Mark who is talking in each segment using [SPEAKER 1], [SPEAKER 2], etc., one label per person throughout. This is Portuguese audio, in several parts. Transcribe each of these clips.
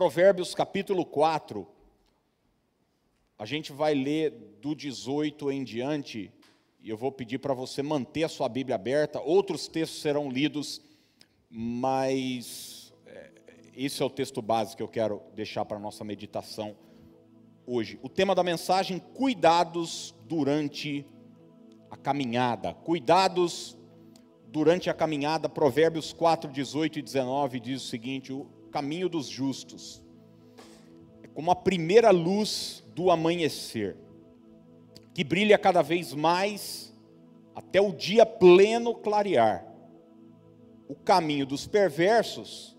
[SPEAKER 1] Provérbios capítulo 4. A gente vai ler do 18 em diante, e eu vou pedir para você manter a sua Bíblia aberta. Outros textos serão lidos, mas é, esse é o texto básico que eu quero deixar para a nossa meditação hoje. O tema da mensagem: cuidados durante a caminhada. Cuidados durante a caminhada. Provérbios 4, 18 e 19 diz o seguinte: caminho dos justos é como a primeira luz do amanhecer, que brilha cada vez mais até o dia pleno clarear. O caminho dos perversos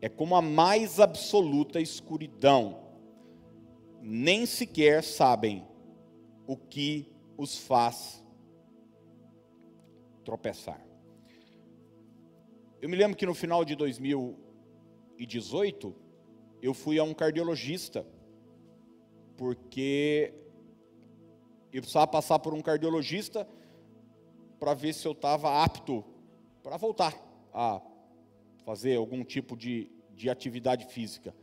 [SPEAKER 1] é como a mais absoluta escuridão nem sequer sabem o que os faz tropeçar. Eu me lembro que no final de 2018, eu fui a um cardiologista, porque eu precisava passar por um cardiologista para ver se eu estava apto para voltar a fazer algum tipo de, de atividade física.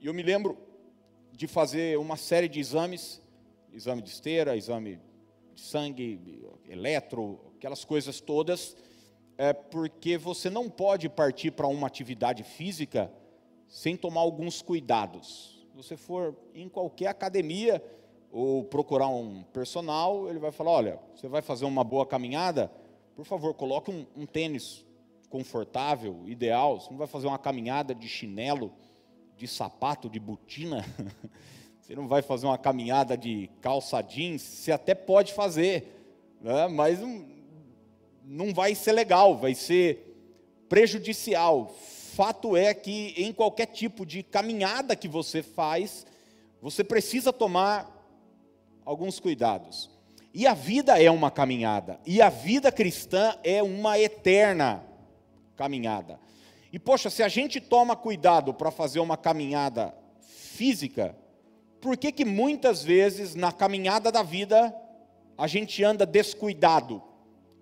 [SPEAKER 1] E eu me lembro de fazer uma série de exames, exame de esteira, exame de sangue, eletro, aquelas coisas todas, é porque você não pode partir para uma atividade física sem tomar alguns cuidados. Se você for em qualquer academia ou procurar um personal, ele vai falar: olha, você vai fazer uma boa caminhada, por favor, coloque um, um tênis confortável, ideal. Você não vai fazer uma caminhada de chinelo de sapato, de botina, você não vai fazer uma caminhada de calça jeans, você até pode fazer, né? mas não vai ser legal, vai ser prejudicial. Fato é que em qualquer tipo de caminhada que você faz, você precisa tomar alguns cuidados. E a vida é uma caminhada, e a vida cristã é uma eterna caminhada. E poxa, se a gente toma cuidado para fazer uma caminhada física, por que que muitas vezes na caminhada da vida a gente anda descuidado?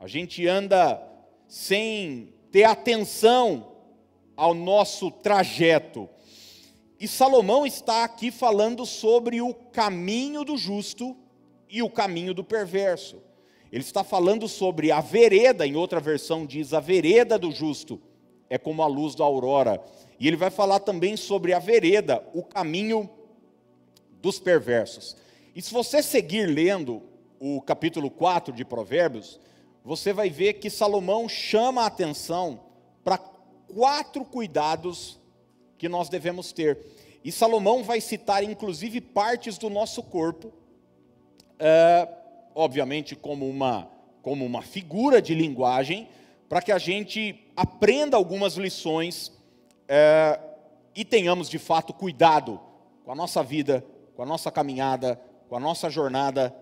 [SPEAKER 1] A gente anda sem ter atenção ao nosso trajeto. E Salomão está aqui falando sobre o caminho do justo e o caminho do perverso. Ele está falando sobre a vereda, em outra versão diz a vereda do justo é como a luz da aurora. E ele vai falar também sobre a vereda, o caminho dos perversos. E se você seguir lendo o capítulo 4 de Provérbios, você vai ver que Salomão chama a atenção para quatro cuidados que nós devemos ter. E Salomão vai citar, inclusive, partes do nosso corpo, é, obviamente, como uma, como uma figura de linguagem, para que a gente aprenda algumas lições é, e tenhamos de fato cuidado com a nossa vida, com a nossa caminhada, com a nossa jornada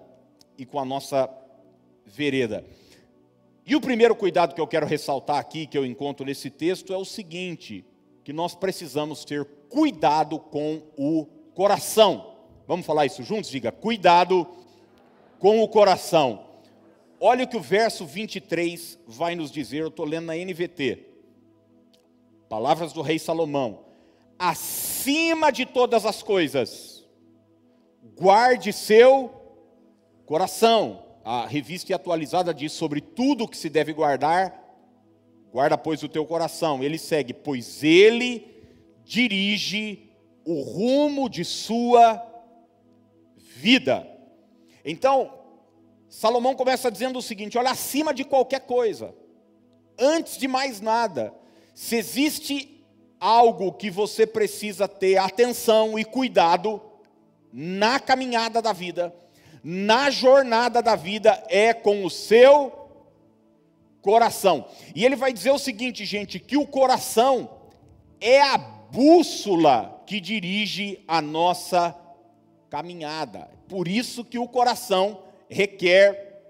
[SPEAKER 1] e com a nossa vereda. E o primeiro cuidado que eu quero ressaltar aqui, que eu encontro nesse texto, é o seguinte: que nós precisamos ter cuidado com o coração. Vamos falar isso juntos? Diga, cuidado com o coração. Olha o que o verso 23 vai nos dizer, eu estou lendo na NVT. Palavras do rei Salomão. Acima de todas as coisas, guarde seu coração. A revista atualizada diz sobre tudo o que se deve guardar, guarda, pois, o teu coração. Ele segue, pois ele dirige o rumo de sua vida. Então, Salomão começa dizendo o seguinte: olha, acima de qualquer coisa, antes de mais nada, se existe algo que você precisa ter atenção e cuidado na caminhada da vida, na jornada da vida, é com o seu coração. E ele vai dizer o seguinte, gente, que o coração é a bússola que dirige a nossa caminhada. Por isso que o coração requer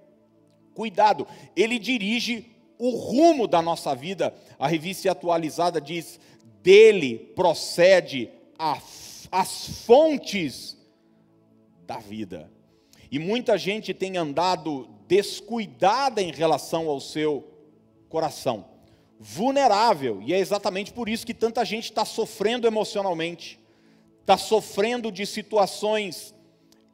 [SPEAKER 1] cuidado. Ele dirige o rumo da nossa vida. A revista atualizada diz: dele procede a, as fontes da vida. E muita gente tem andado descuidada em relação ao seu coração, vulnerável, e é exatamente por isso que tanta gente está sofrendo emocionalmente, está sofrendo de situações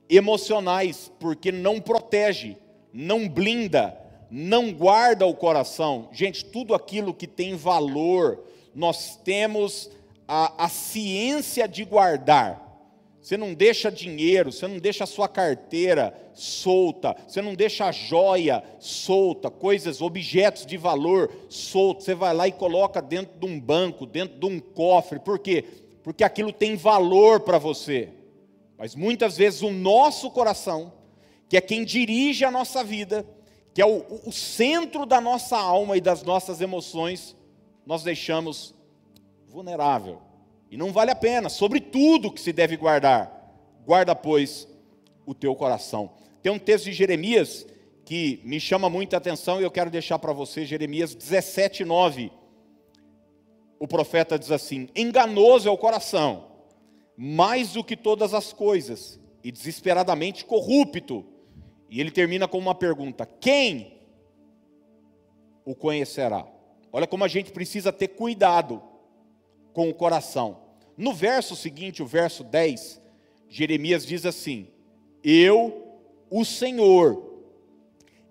[SPEAKER 1] emocionais, porque não protege, não blinda, não guarda o coração. Gente, tudo aquilo que tem valor, nós temos a, a ciência de guardar. Você não deixa dinheiro, você não deixa a sua carteira solta, você não deixa a joia solta, coisas, objetos de valor soltos. Você vai lá e coloca dentro de um banco, dentro de um cofre. Por quê? Porque aquilo tem valor para você. Mas muitas vezes o nosso coração, que é quem dirige a nossa vida, que é o, o centro da nossa alma e das nossas emoções, nós deixamos vulnerável. E não vale a pena, sobre tudo que se deve guardar. Guarda, pois, o teu coração. Tem um texto de Jeremias que me chama muita atenção e eu quero deixar para você, Jeremias 17, 9. O profeta diz assim: Enganoso é o coração, mais do que todas as coisas, e desesperadamente corrupto. E ele termina com uma pergunta: Quem o conhecerá? Olha como a gente precisa ter cuidado com o coração. No verso seguinte, o verso 10, Jeremias diz assim: Eu, o Senhor,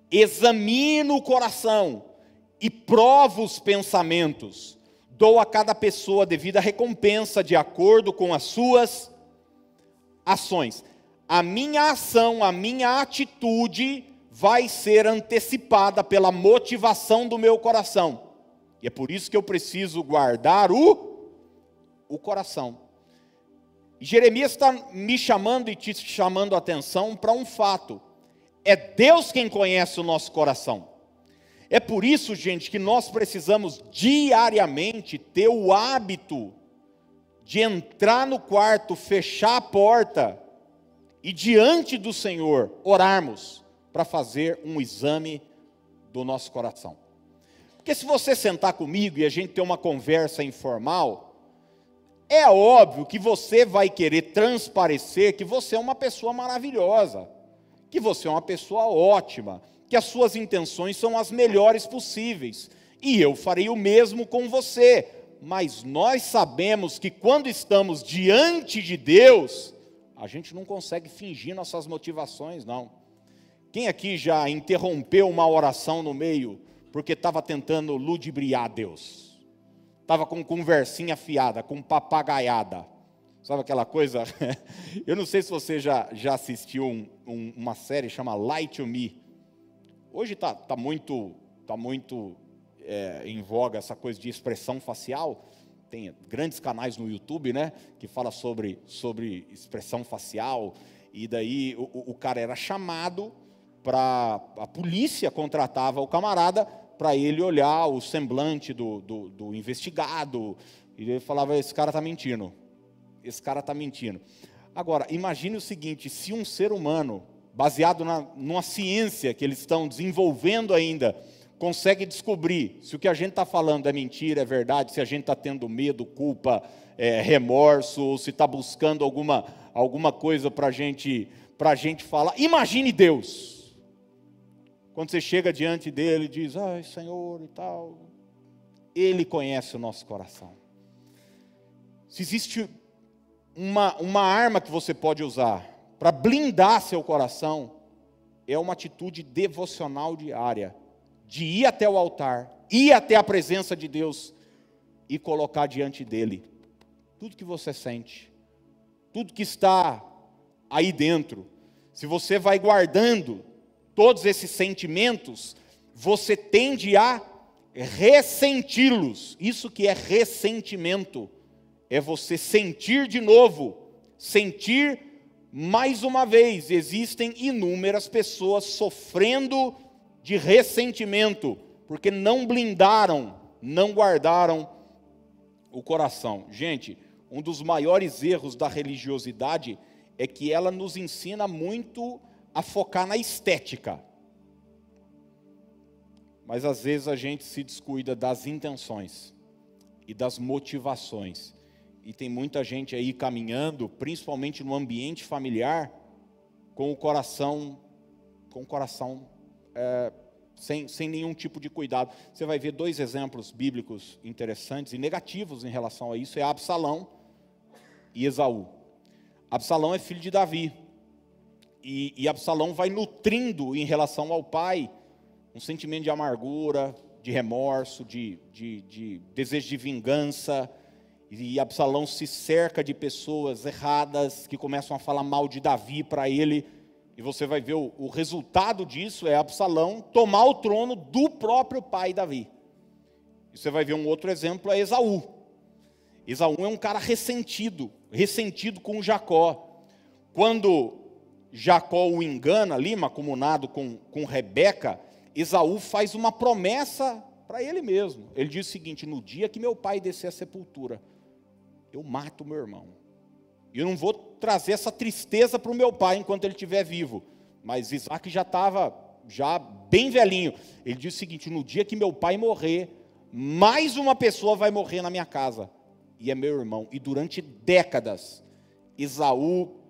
[SPEAKER 1] examino o coração e provo os pensamentos, dou a cada pessoa devida recompensa de acordo com as suas ações. A minha ação, a minha atitude vai ser antecipada pela motivação do meu coração. E é por isso que eu preciso guardar o o coração. Jeremias está me chamando e te chamando a atenção para um fato: é Deus quem conhece o nosso coração. É por isso, gente, que nós precisamos diariamente ter o hábito de entrar no quarto, fechar a porta e diante do Senhor orarmos para fazer um exame do nosso coração. Porque se você sentar comigo e a gente ter uma conversa informal, é óbvio que você vai querer transparecer que você é uma pessoa maravilhosa, que você é uma pessoa ótima, que as suas intenções são as melhores possíveis. E eu farei o mesmo com você. Mas nós sabemos que quando estamos diante de Deus, a gente não consegue fingir nossas motivações, não. Quem aqui já interrompeu uma oração no meio porque estava tentando ludibriar Deus? Estava com conversinha fiada, com papagaiada. Sabe aquela coisa? Eu não sei se você já, já assistiu um, um, uma série chama Light to Me. Hoje está tá muito, tá muito é, em voga essa coisa de expressão facial. Tem grandes canais no YouTube, né? Que fala sobre, sobre expressão facial. E daí o, o cara era chamado para. A polícia contratava o camarada para ele olhar o semblante do, do, do, investigado. E ele falava: esse cara está mentindo. Esse cara está mentindo. Agora, imagine o seguinte: se um ser humano, baseado na, numa ciência que eles estão desenvolvendo ainda, consegue descobrir se o que a gente está falando é mentira, é verdade, se a gente está tendo medo, culpa, é, remorso, ou se está buscando alguma, alguma coisa para gente, a gente falar. Imagine Deus. Quando você chega diante dele e diz, ai Senhor e tal, ele conhece o nosso coração. Se existe uma, uma arma que você pode usar para blindar seu coração, é uma atitude devocional diária, de ir até o altar, ir até a presença de Deus e colocar diante dele tudo que você sente, tudo que está aí dentro. Se você vai guardando todos esses sentimentos, você tende a ressenti-los. Isso que é ressentimento, é você sentir de novo, sentir mais uma vez. Existem inúmeras pessoas sofrendo de ressentimento, porque não blindaram, não guardaram o coração. Gente, um dos maiores erros da religiosidade é que ela nos ensina muito a focar na estética. Mas às vezes a gente se descuida das intenções e das motivações. E tem muita gente aí caminhando, principalmente no ambiente familiar, com o coração, com o coração é, sem, sem nenhum tipo de cuidado. Você vai ver dois exemplos bíblicos interessantes e negativos em relação a isso: é Absalão e Esaú. Absalão é filho de Davi. E, e Absalão vai nutrindo em relação ao pai um sentimento de amargura, de remorso, de, de, de desejo de vingança. E Absalão se cerca de pessoas erradas que começam a falar mal de Davi para ele. E você vai ver o, o, resultado disso é Absalão tomar o trono do próprio pai Davi. E você vai ver um outro exemplo é Esaú. Esaú é um cara ressentido, ressentido com Jacó. Quando Jacó o engana ali, macumunado com, com Rebeca, Esaú faz uma promessa para ele mesmo. Ele diz o seguinte: no dia que meu pai descer a sepultura, eu mato meu irmão. E eu não vou trazer essa tristeza para o meu pai enquanto ele estiver vivo. Mas Isaac já estava já bem velhinho. Ele diz o seguinte: no dia que meu pai morrer, mais uma pessoa vai morrer na minha casa. E é meu irmão. E durante décadas, Esaú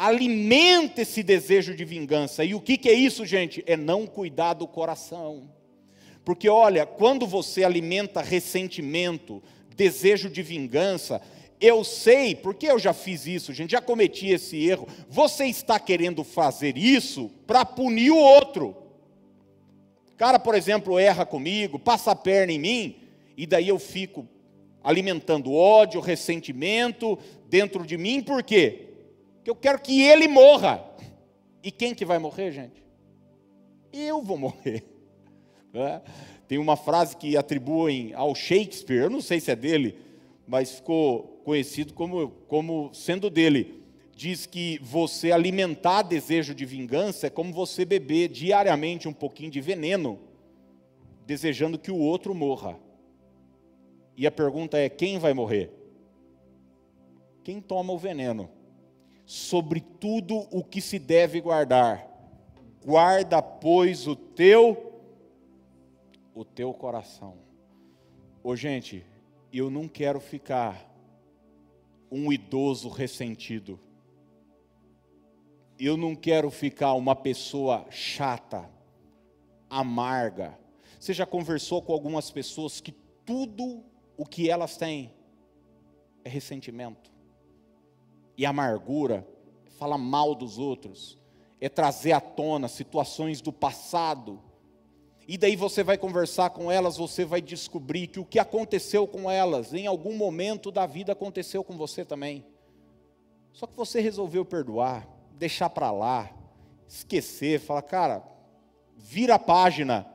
[SPEAKER 1] alimenta esse desejo de vingança. E o que, que é isso, gente? É não cuidar do coração. Porque olha, quando você alimenta ressentimento, desejo de vingança, eu sei, porque eu já fiz isso, gente, já cometi esse erro. Você está querendo fazer isso para punir o outro. O cara, por exemplo, erra comigo, passa a perna em mim, e daí eu fico alimentando ódio, ressentimento dentro de mim, por quê? Que eu quero que ele morra. E quem que vai morrer, gente? Eu vou morrer. É? Tem uma frase que atribuem ao Shakespeare, eu não sei se é dele, mas ficou conhecido como, como sendo dele. Diz que você alimentar desejo de vingança é como você beber diariamente um pouquinho de veneno, desejando que o outro morra. E a pergunta é: quem vai morrer? Quem toma o veneno? Sobre tudo o que se deve guardar. Guarda, pois, o teu o teu coração. Ô, gente, eu não quero ficar um idoso ressentido. Eu não quero ficar uma pessoa chata, amarga. Você já conversou com algumas pessoas que tudo o que elas têm é ressentimento? E amargura, fala mal dos outros, é trazer à tona situações do passado. E daí você vai conversar com elas, você vai descobrir que o que aconteceu com elas, em algum momento da vida aconteceu com você também. Só que você resolveu perdoar, deixar para lá, esquecer, falar, cara, vira a página.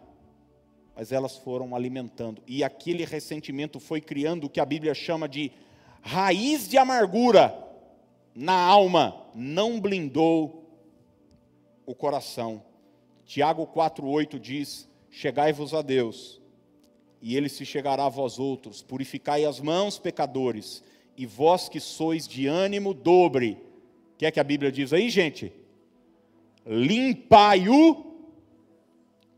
[SPEAKER 1] Mas elas foram alimentando, e aquele ressentimento foi criando o que a Bíblia chama de raiz de amargura na alma, não blindou o coração. Tiago 4,8 diz: Chegai-vos a Deus, e ele se chegará a vós outros. Purificai as mãos, pecadores, e vós que sois de ânimo dobre. O que é que a Bíblia diz aí, gente? Limpai o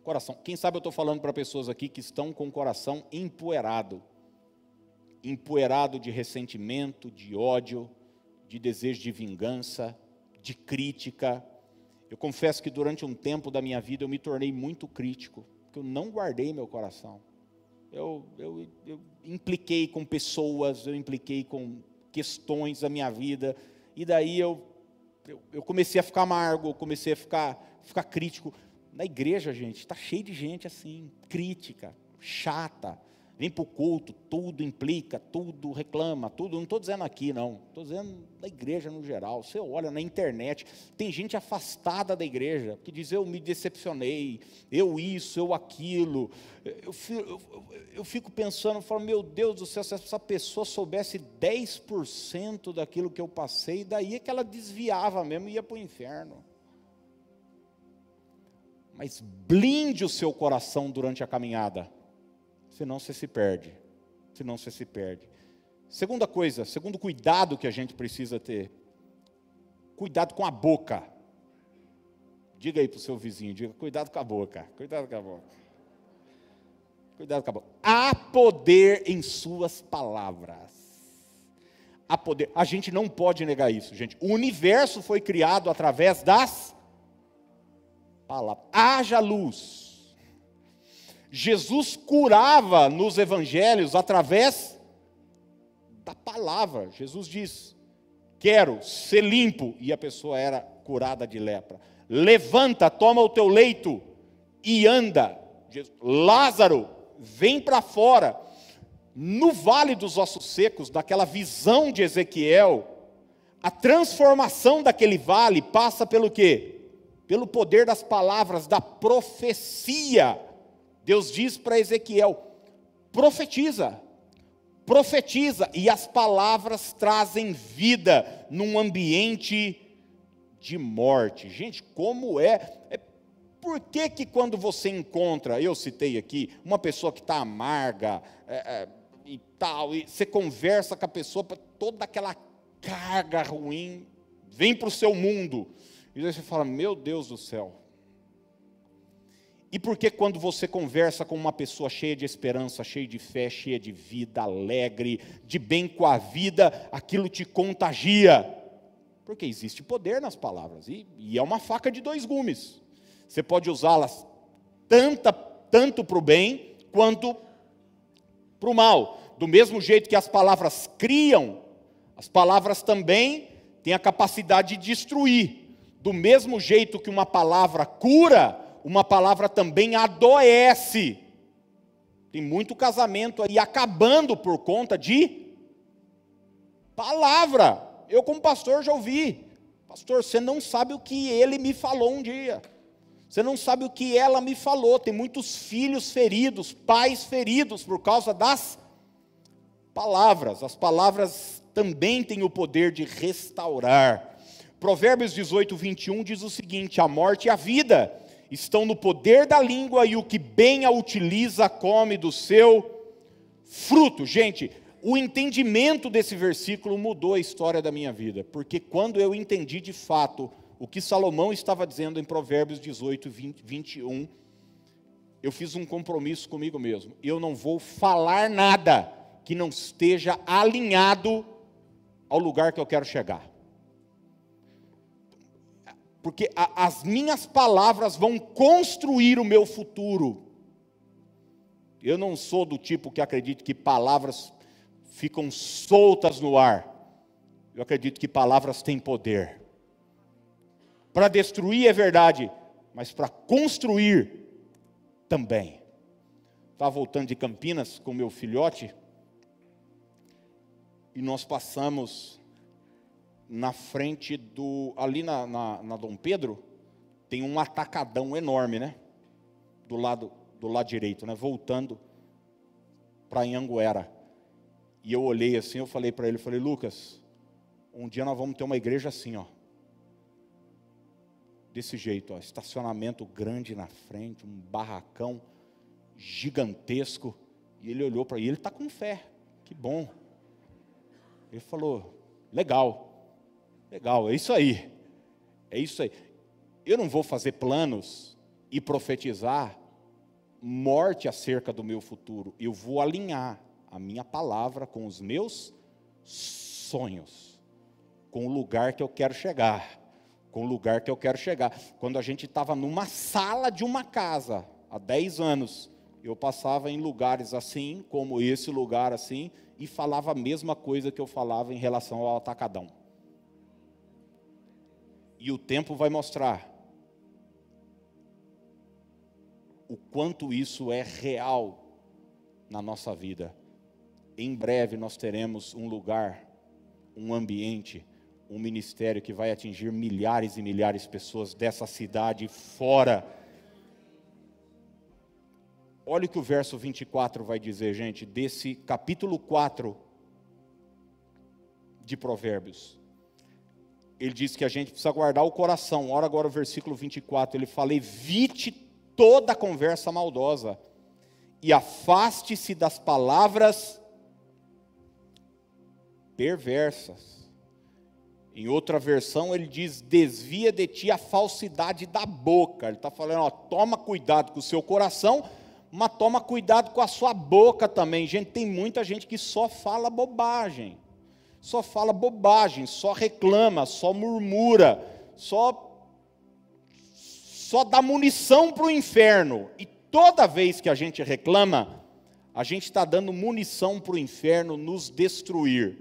[SPEAKER 1] coração. Quem sabe eu estou falando para pessoas aqui que estão com o coração empoeirado empoeirado de ressentimento, de ódio, de desejo de vingança, de crítica. Eu confesso que durante um tempo da minha vida eu me tornei muito crítico, porque eu não guardei meu coração. Eu, eu, eu impliquei com pessoas, eu impliquei com questões da minha vida, e daí eu, eu, eu comecei a ficar amargo, comecei a ficar, ficar crítico. Na igreja, gente, está cheio de gente assim, crítica, chata, vem para o culto, tudo implica, tudo reclama, tudo. Não estou dizendo aqui, não. Estou dizendo da igreja no geral. Você olha na internet, tem gente afastada da igreja que diz: Eu me decepcionei, eu isso, eu aquilo. Eu, eu, eu fico pensando, eu falo, meu Deus do céu, se essa pessoa soubesse 10% daquilo que eu passei, daí é que ela desviava mesmo e ia para o inferno. Mas blinde o seu coração durante a caminhada senão você se perde. Senão você se perde. Segunda coisa, segundo cuidado que a gente precisa ter, cuidado com a boca. Diga aí para o seu vizinho, diga, cuidado com a boca, cuidado com a boca. Cuidado com a boca. Há poder em suas palavras. Há poder. A gente não pode negar isso, gente. O universo foi criado através das palavras. Haja luz Jesus curava nos evangelhos através da palavra. Jesus diz: quero ser limpo, e a pessoa era curada de lepra. Levanta, toma o teu leito e anda. Lázaro, vem para fora. No vale dos ossos secos, daquela visão de Ezequiel, a transformação daquele vale passa pelo quê? Pelo poder das palavras, da profecia. Deus diz para Ezequiel: profetiza, profetiza, e as palavras trazem vida num ambiente de morte. Gente, como é? é por que, que quando você encontra, eu citei aqui, uma pessoa que está amarga é, é, e tal, e você conversa com a pessoa, toda aquela carga ruim vem para o seu mundo, e aí você fala: Meu Deus do céu. E por que quando você conversa com uma pessoa cheia de esperança, cheia de fé, cheia de vida, alegre, de bem com a vida, aquilo te contagia? Porque existe poder nas palavras, e, e é uma faca de dois gumes. Você pode usá-las tanto para o bem quanto para o mal. Do mesmo jeito que as palavras criam, as palavras também têm a capacidade de destruir. Do mesmo jeito que uma palavra cura, uma palavra também adoece. Tem muito casamento aí acabando por conta de palavra eu, como pastor, já ouvi. Pastor, você não sabe o que ele me falou um dia. Você não sabe o que ela me falou. Tem muitos filhos feridos, pais feridos por causa das palavras. As palavras também têm o poder de restaurar. Provérbios 18, 21 diz o seguinte: A morte e a vida estão no poder da língua, e o que bem a utiliza come do seu fruto. Gente, o entendimento desse versículo mudou a história da minha vida, porque quando eu entendi de fato o que Salomão estava dizendo em Provérbios 18, 20, 21, eu fiz um compromisso comigo mesmo. Eu não vou falar nada que não esteja alinhado ao lugar que eu quero chegar. Porque a, as minhas palavras vão construir o meu futuro. Eu não sou do tipo que acredita que palavras ficam soltas no ar. Eu acredito que palavras têm poder. Para destruir é verdade, mas para construir também. Estava voltando de Campinas com meu filhote e nós passamos na frente do. Ali na, na, na Dom Pedro, tem um atacadão enorme, né? Do lado, do lado direito, né? Voltando para Anhanguera. E eu olhei assim, eu falei para ele, eu falei, Lucas, um dia nós vamos ter uma igreja assim, ó. Desse jeito, ó, estacionamento grande na frente, um barracão gigantesco. E ele olhou para ele, ele está com fé. Que bom. Ele falou, legal, legal, é isso aí. É isso aí. Eu não vou fazer planos e profetizar morte acerca do meu futuro. Eu vou alinhar a minha palavra com os meus sonhos, com o lugar que eu quero chegar, com o lugar que eu quero chegar. Quando a gente estava numa sala de uma casa, há 10 anos, eu passava em lugares assim, como esse lugar assim, e falava a mesma coisa que eu falava em relação ao atacadão. E o tempo vai mostrar o quanto isso é real na nossa vida em breve nós teremos um lugar, um ambiente, um ministério que vai atingir milhares e milhares de pessoas dessa cidade fora. Olha o que o verso 24 vai dizer, gente, desse capítulo 4 de Provérbios. Ele diz que a gente precisa guardar o coração. Olha agora o versículo 24, ele fala: evite toda conversa maldosa e afaste-se das palavras perversas. Em outra versão, ele diz: desvia de ti a falsidade da boca. Ele está falando, ó, toma cuidado com o seu coração, mas toma cuidado com a sua boca também. Gente, tem muita gente que só fala bobagem, só fala bobagem, só reclama, só murmura, só, só dá munição para o inferno. E toda vez que a gente reclama, a gente está dando munição para o inferno nos destruir.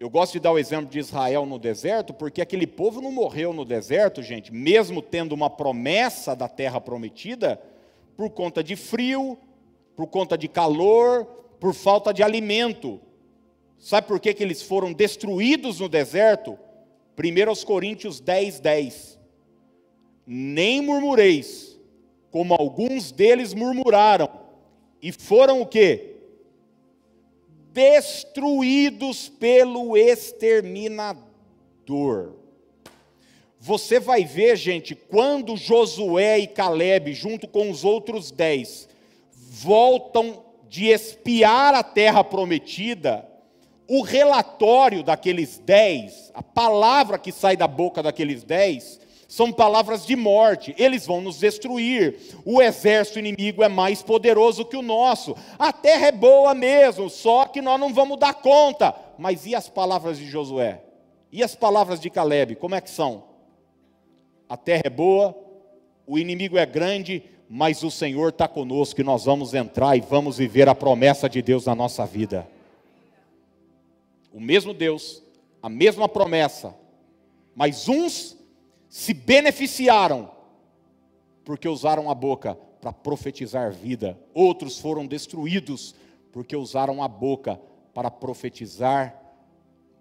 [SPEAKER 1] Eu gosto de dar o exemplo de Israel no deserto, porque aquele povo não morreu no deserto, gente, mesmo tendo uma promessa da terra prometida, por conta de frio, por conta de calor, por falta de alimento. Sabe por que, que eles foram destruídos no deserto? 1 Coríntios 10, 10. Nem murmureis, como alguns deles murmuraram, e foram o quê? destruídos pelo exterminador. Você vai ver, gente, quando Josué e Caleb, junto com os outros dez, voltam de espiar a terra prometida, o relatório daqueles dez, a palavra que sai da boca daqueles dez, são palavras de morte, eles vão nos destruir. O exército inimigo é mais poderoso que o nosso. A terra é boa mesmo, só que nós não vamos dar conta. Mas e as palavras de Josué? E as palavras de Caleb, como é que são? A terra é boa, o inimigo é grande, mas o Senhor está conosco e nós vamos entrar e vamos viver a promessa de Deus na nossa vida. O mesmo Deus, a mesma promessa, mas uns se beneficiaram porque usaram a boca para profetizar vida. Outros foram destruídos porque usaram a boca para profetizar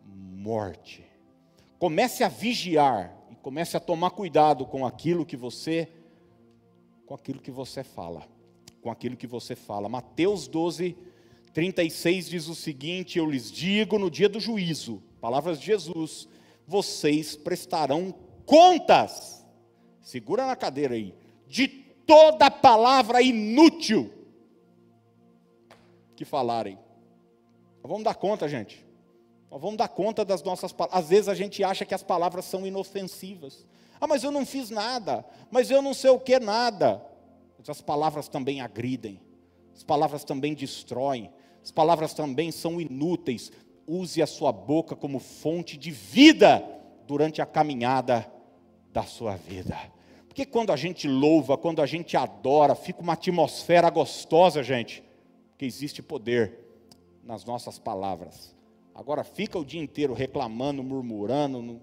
[SPEAKER 1] morte. Comece a vigiar e comece a tomar cuidado com aquilo que você com aquilo que você fala, com aquilo que você fala. Mateus 12 36 diz o seguinte: Eu lhes digo no dia do juízo, palavras de Jesus, vocês prestarão contas, segura na cadeira aí, de toda palavra inútil que falarem. Nós vamos dar conta, gente. Nós vamos dar conta das nossas palavras. Às vezes a gente acha que as palavras são inofensivas. Ah, mas eu não fiz nada. Mas eu não sei o que nada. Mas as palavras também agridem. As palavras também destroem. As palavras também são inúteis. Use a sua boca como fonte de vida durante a caminhada da sua vida. Porque quando a gente louva, quando a gente adora, fica uma atmosfera gostosa, gente. Porque existe poder nas nossas palavras. Agora fica o dia inteiro reclamando, murmurando,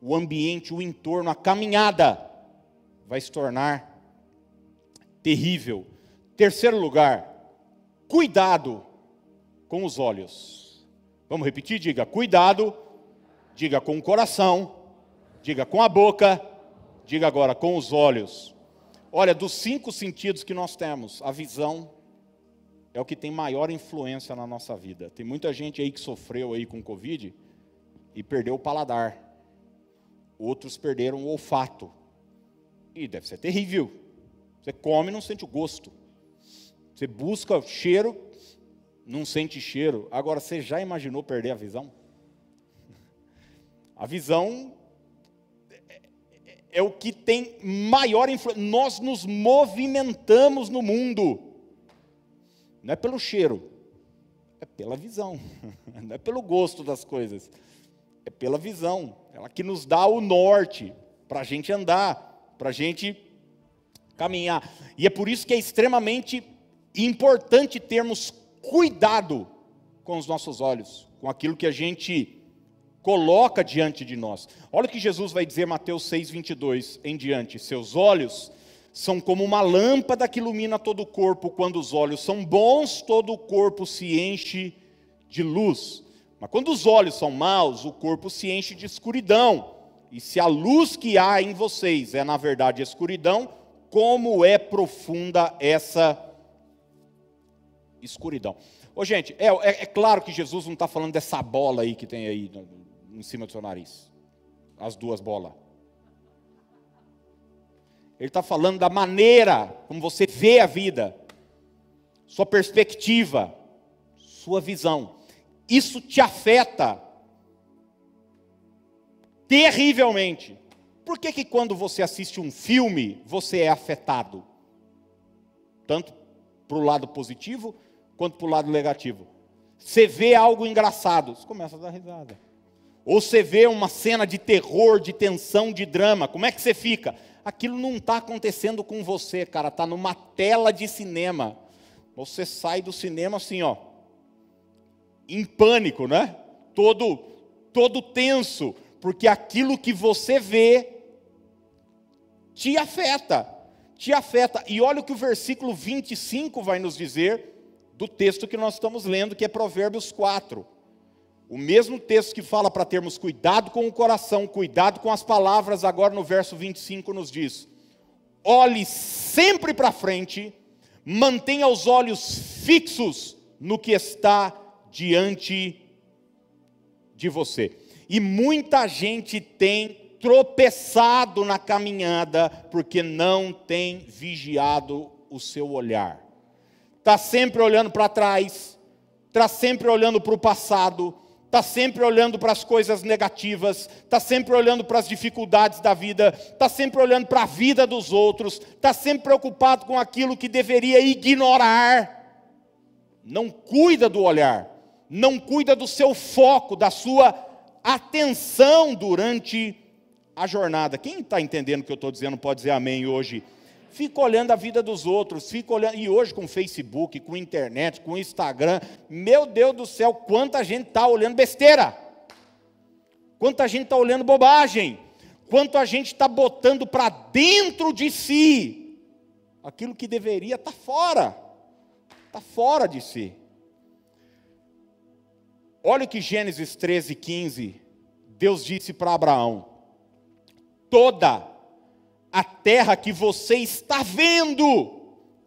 [SPEAKER 1] o ambiente, o entorno, a caminhada vai se tornar terrível. Terceiro lugar, cuidado com os olhos. Vamos repetir? Diga, cuidado, diga com o coração, Diga com a boca, diga agora com os olhos. Olha, dos cinco sentidos que nós temos, a visão é o que tem maior influência na nossa vida. Tem muita gente aí que sofreu aí com Covid e perdeu o paladar. Outros perderam o olfato. E deve ser terrível. Você come e não sente o gosto. Você busca cheiro, não sente cheiro. Agora, você já imaginou perder a visão? A visão é o que tem maior influência. Nós nos movimentamos no mundo. Não é pelo cheiro, é pela visão. Não é pelo gosto das coisas, é pela visão. Ela que nos dá o norte para a gente andar, para a gente caminhar. E é por isso que é extremamente importante termos cuidado com os nossos olhos, com aquilo que a gente coloca diante de nós. Olha o que Jesus vai dizer, Mateus 6, 22 em diante: Seus olhos são como uma lâmpada que ilumina todo o corpo. Quando os olhos são bons, todo o corpo se enche de luz. Mas quando os olhos são maus, o corpo se enche de escuridão. E se a luz que há em vocês é na verdade escuridão, como é profunda essa escuridão. Ô, gente, é, é, é claro que Jesus não está falando dessa bola aí que tem aí em cima do seu nariz. As duas bolas. Ele está falando da maneira como você vê a vida, sua perspectiva, sua visão. Isso te afeta terrivelmente. Por que, que quando você assiste um filme, você é afetado? Tanto para o lado positivo, quanto para o lado negativo. Você vê algo engraçado, você começa a dar risada. Ou você vê uma cena de terror, de tensão, de drama, como é que você fica? Aquilo não está acontecendo com você, cara, está numa tela de cinema. Você sai do cinema assim, ó, em pânico, né? todo todo tenso, porque aquilo que você vê te afeta, te afeta. E olha o que o versículo 25 vai nos dizer do texto que nós estamos lendo, que é Provérbios 4. O mesmo texto que fala para termos cuidado com o coração, cuidado com as palavras, agora no verso 25 nos diz: olhe sempre para frente, mantenha os olhos fixos no que está diante de você. E muita gente tem tropeçado na caminhada porque não tem vigiado o seu olhar. Está sempre olhando para trás, está sempre olhando para o passado, está sempre olhando para as coisas negativas, está sempre olhando para as dificuldades da vida, está sempre olhando para a vida dos outros, está sempre preocupado com aquilo que deveria ignorar. Não cuida do olhar, não cuida do seu foco, da sua atenção durante a jornada. Quem está entendendo o que eu estou dizendo pode dizer amém hoje. Fica olhando a vida dos outros, fica olhando. E hoje com Facebook, com internet, com Instagram, meu Deus do céu, quanta gente está olhando besteira, quanta gente está olhando bobagem, quanto a gente está botando para dentro de si aquilo que deveria estar tá fora, está fora de si. Olha o que Gênesis 13, 15, Deus disse para Abraão: toda a terra que você está vendo,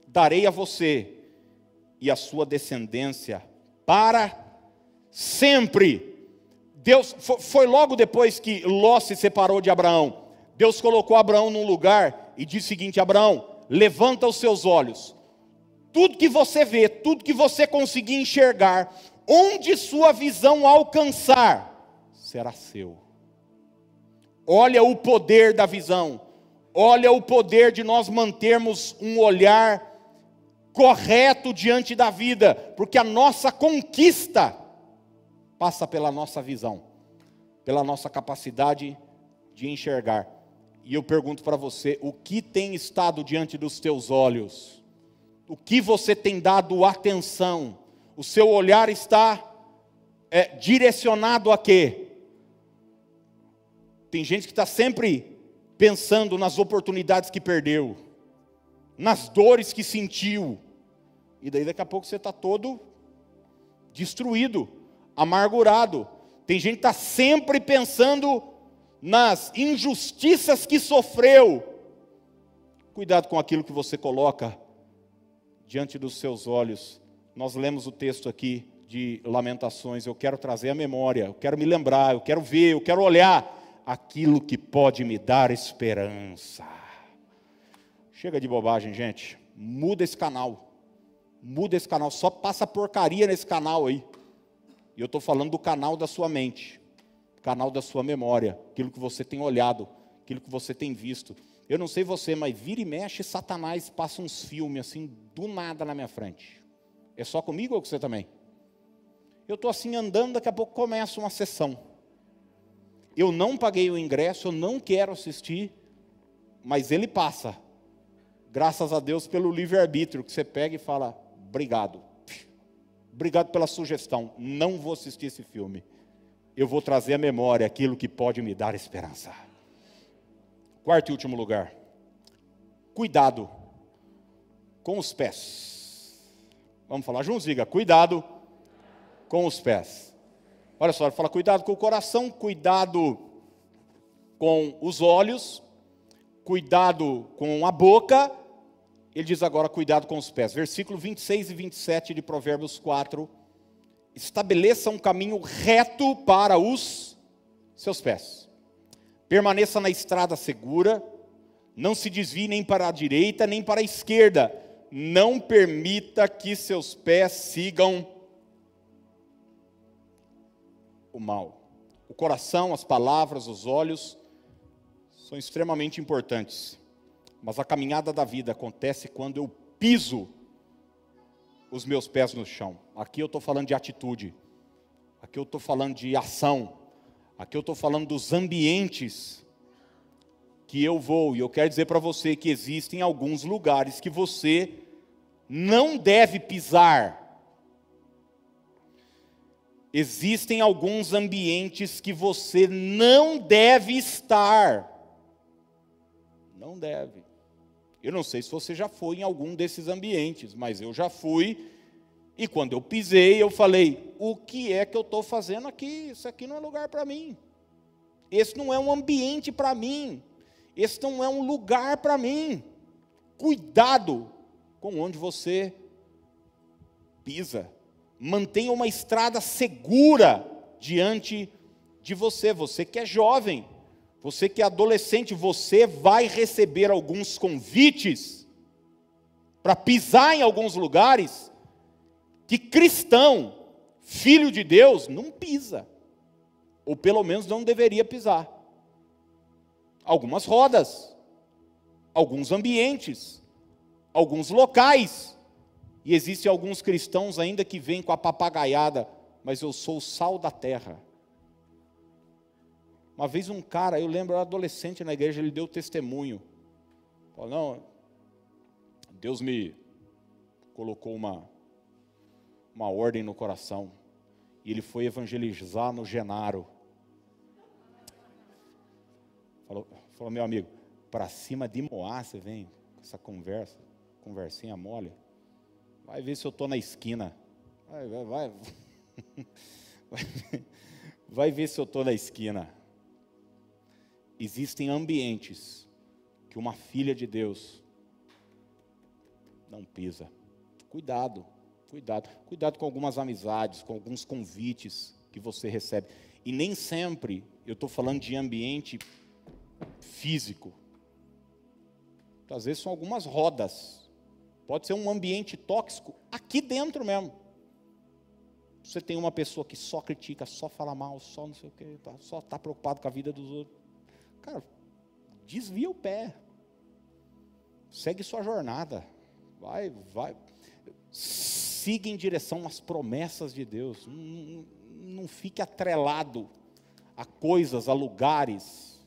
[SPEAKER 1] darei a você e a sua descendência para sempre. Deus foi logo depois que Ló se separou de Abraão. Deus colocou Abraão num lugar e disse o seguinte: Abraão, levanta os seus olhos. Tudo que você vê, tudo que você conseguir enxergar, onde sua visão alcançar, será seu. Olha o poder da visão. Olha o poder de nós mantermos um olhar correto diante da vida, porque a nossa conquista passa pela nossa visão, pela nossa capacidade de enxergar. E eu pergunto para você: o que tem estado diante dos teus olhos? O que você tem dado atenção? O seu olhar está é, direcionado a quê? Tem gente que está sempre pensando nas oportunidades que perdeu, nas dores que sentiu, e daí daqui a pouco você está todo destruído, amargurado. Tem gente que está sempre pensando nas injustiças que sofreu. Cuidado com aquilo que você coloca diante dos seus olhos. Nós lemos o texto aqui de Lamentações. Eu quero trazer a memória, eu quero me lembrar, eu quero ver, eu quero olhar aquilo que pode me dar esperança. Chega de bobagem, gente. Muda esse canal. Muda esse canal. Só passa porcaria nesse canal aí. E eu estou falando do canal da sua mente, canal da sua memória, aquilo que você tem olhado, aquilo que você tem visto. Eu não sei você, mas vira e mexe, Satanás passa uns filmes assim, do nada na minha frente. É só comigo ou com você também? Eu estou assim andando, daqui a pouco começa uma sessão eu não paguei o ingresso, eu não quero assistir, mas ele passa. Graças a Deus pelo livre-arbítrio, que você pega e fala, obrigado. Obrigado pela sugestão, não vou assistir esse filme. Eu vou trazer à memória aquilo que pode me dar esperança. Quarto e último lugar. Cuidado com os pés. Vamos falar juntos? Diga, cuidado com os pés. Olha só, ele fala: cuidado com o coração, cuidado com os olhos, cuidado com a boca. Ele diz agora: cuidado com os pés. Versículo 26 e 27 de Provérbios 4. Estabeleça um caminho reto para os seus pés. Permaneça na estrada segura, não se desvie nem para a direita nem para a esquerda. Não permita que seus pés sigam o mal. O coração, as palavras, os olhos são extremamente importantes. Mas a caminhada da vida acontece quando eu piso os meus pés no chão. Aqui eu estou falando de atitude. Aqui eu estou falando de ação. Aqui eu estou falando dos ambientes que eu vou. E eu quero dizer para você que existem alguns lugares que você não deve pisar existem alguns ambientes que você não deve estar. Não deve. Eu não sei se você já foi em algum desses ambientes, mas eu já fui. E quando eu pisei, eu falei: o que é que eu estou fazendo aqui? Isso aqui não é lugar para mim. Esse não é um ambiente para mim. Esse não é um lugar para mim. Cuidado com onde você pisa. Mantenha uma estrada segura diante de você. Você que é jovem, você que é adolescente, você vai receber alguns convites para pisar em alguns lugares que cristão, filho de Deus, não pisa. Ou pelo menos não deveria pisar. Algumas rodas, alguns ambientes, alguns locais. E existem alguns cristãos ainda que vêm com a papagaiada, mas eu sou o sal da terra. Uma vez um cara, eu lembro, era adolescente na igreja, ele deu testemunho. Falou, não, Deus me colocou uma, uma ordem no coração. E ele foi evangelizar no Genaro. Falou, falou meu amigo, para cima de Moá você vem essa conversa, conversinha mole. Vai ver se eu estou na esquina. Vai, vai, vai. Vai, ver se eu estou na esquina. Existem ambientes que uma filha de Deus não pisa. Cuidado. Cuidado, cuidado com algumas amizades, com alguns convites que você recebe. E nem sempre eu estou falando de ambiente físico. Às vezes são algumas rodas. Pode ser um ambiente tóxico aqui dentro mesmo. Você tem uma pessoa que só critica, só fala mal, só não sei o que, tá, só está preocupado com a vida dos outros. Cara, desvia o pé. Segue sua jornada. Vai, vai siga em direção às promessas de Deus. Não, não fique atrelado a coisas, a lugares.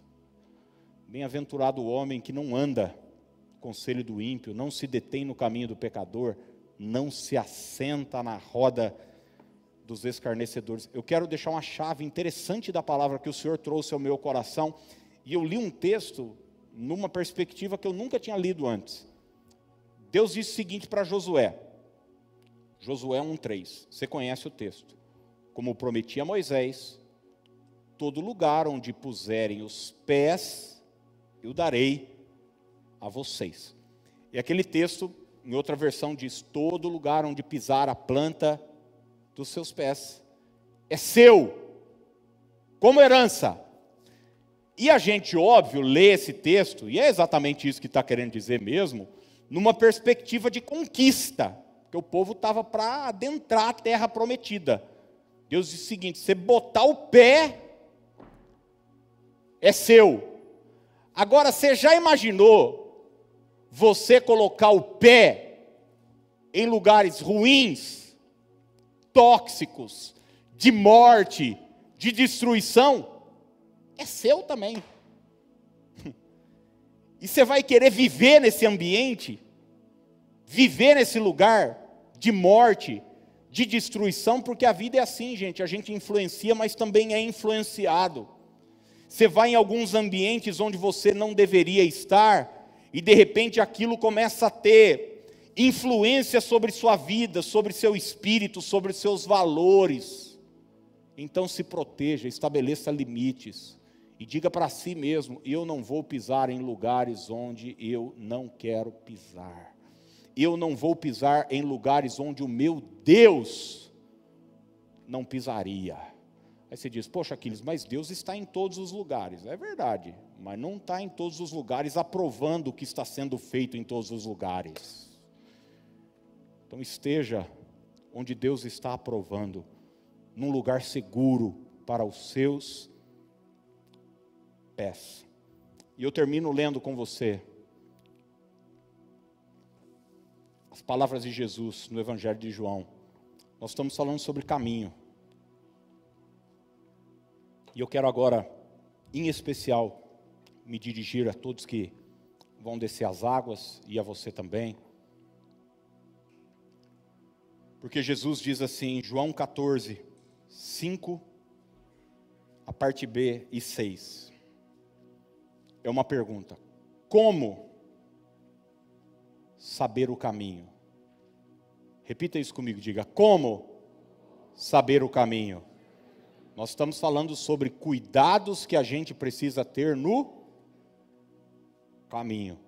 [SPEAKER 1] Bem-aventurado o homem que não anda conselho do ímpio, não se detém no caminho do pecador, não se assenta na roda dos escarnecedores. Eu quero deixar uma chave interessante da palavra que o Senhor trouxe ao meu coração, e eu li um texto numa perspectiva que eu nunca tinha lido antes. Deus disse o seguinte para Josué: Josué 1,3. Você conhece o texto. Como prometi a Moisés, todo lugar onde puserem os pés, eu darei a vocês. E aquele texto, em outra versão, diz: todo lugar onde pisar a planta dos seus pés é seu, como herança. E a gente, óbvio, lê esse texto, e é exatamente isso que está querendo dizer mesmo, numa perspectiva de conquista. Porque o povo estava para adentrar a terra prometida. Deus disse o seguinte: você botar o pé, é seu. Agora, você já imaginou você colocar o pé em lugares ruins, tóxicos, de morte, de destruição? É seu também. E você vai querer viver nesse ambiente, viver nesse lugar, de morte, de destruição, porque a vida é assim, gente, a gente influencia, mas também é influenciado. Você vai em alguns ambientes onde você não deveria estar, e de repente aquilo começa a ter influência sobre sua vida, sobre seu espírito, sobre seus valores. Então se proteja, estabeleça limites e diga para si mesmo: eu não vou pisar em lugares onde eu não quero pisar eu não vou pisar em lugares onde o meu Deus não pisaria. Aí você diz, poxa, Aquiles, mas Deus está em todos os lugares. É verdade, mas não está em todos os lugares aprovando o que está sendo feito em todos os lugares. Então esteja onde Deus está aprovando, num lugar seguro para os seus pés. E eu termino lendo com você as palavras de Jesus no Evangelho de João. Nós estamos falando sobre caminho. E eu quero agora, em especial, me dirigir a todos que vão descer as águas e a você também. Porque Jesus diz assim, João 14, 5, a parte B e 6. É uma pergunta: como saber o caminho? Repita isso comigo, diga: como saber o caminho? Nós estamos falando sobre cuidados que a gente precisa ter no caminho.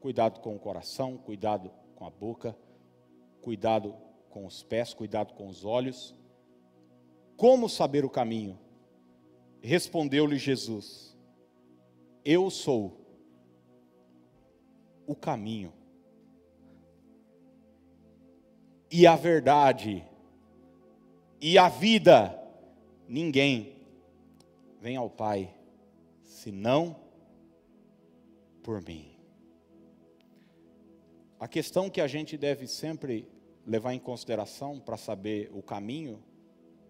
[SPEAKER 1] Cuidado com o coração, cuidado com a boca, cuidado com os pés, cuidado com os olhos. Como saber o caminho? Respondeu-lhe Jesus: Eu sou o caminho e a verdade e a vida. Ninguém vem ao Pai senão por mim. A questão que a gente deve sempre levar em consideração para saber o caminho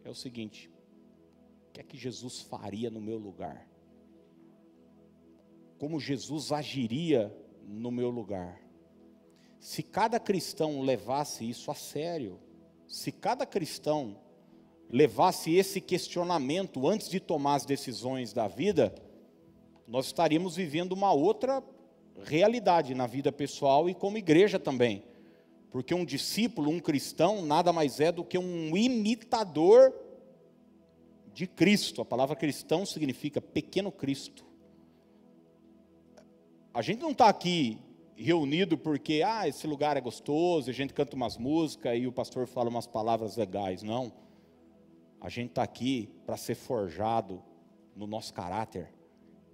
[SPEAKER 1] é o seguinte: o que é que Jesus faria no meu lugar? Como Jesus agiria no meu lugar? Se cada cristão levasse isso a sério, se cada cristão levasse esse questionamento antes de tomar as decisões da vida, nós estaríamos vivendo uma outra realidade na vida pessoal e como igreja também. Porque um discípulo, um cristão, nada mais é do que um imitador de Cristo. A palavra cristão significa pequeno Cristo. A gente não está aqui reunido porque, ah, esse lugar é gostoso, a gente canta umas músicas e o pastor fala umas palavras legais. Não. A gente está aqui para ser forjado no nosso caráter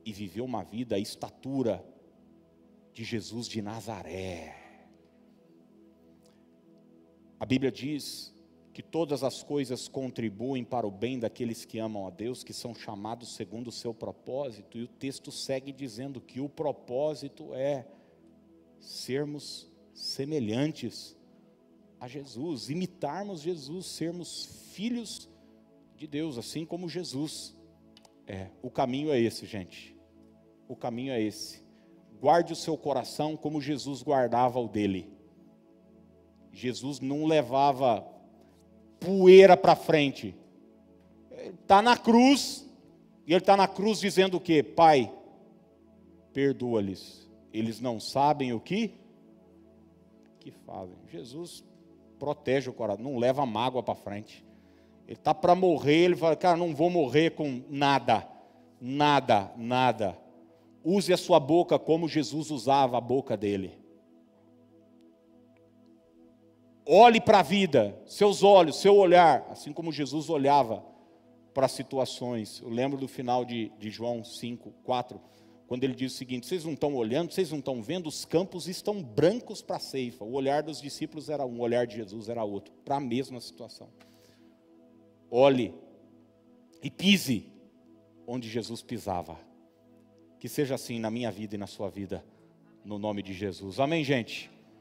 [SPEAKER 1] e viver uma vida à estatura de Jesus de Nazaré. A Bíblia diz que todas as coisas contribuem para o bem daqueles que amam a Deus, que são chamados segundo o seu propósito, e o texto segue dizendo que o propósito é sermos semelhantes a Jesus, imitarmos Jesus, sermos filhos de Deus, assim como Jesus. É, o caminho é esse, gente. O caminho é esse. Guarde o seu coração como Jesus guardava o dele. Jesus não levava poeira para frente. Está na cruz, e ele está na cruz dizendo o que? Pai, perdoa-lhes. Eles não sabem o que, que fazem. Jesus protege o coração, não leva mágoa para frente. Ele está para morrer, ele fala, cara, não vou morrer com nada, nada, nada. Use a sua boca como Jesus usava a boca dele. Olhe para a vida, seus olhos, seu olhar, assim como Jesus olhava para situações. Eu lembro do final de, de João 5, 4, quando ele diz o seguinte: vocês não estão olhando, vocês não estão vendo, os campos estão brancos para a ceifa. O olhar dos discípulos era um, o olhar de Jesus era outro, para a mesma situação. Olhe e pise onde Jesus pisava. Que seja assim na minha vida e na sua vida, no nome de Jesus. Amém, gente?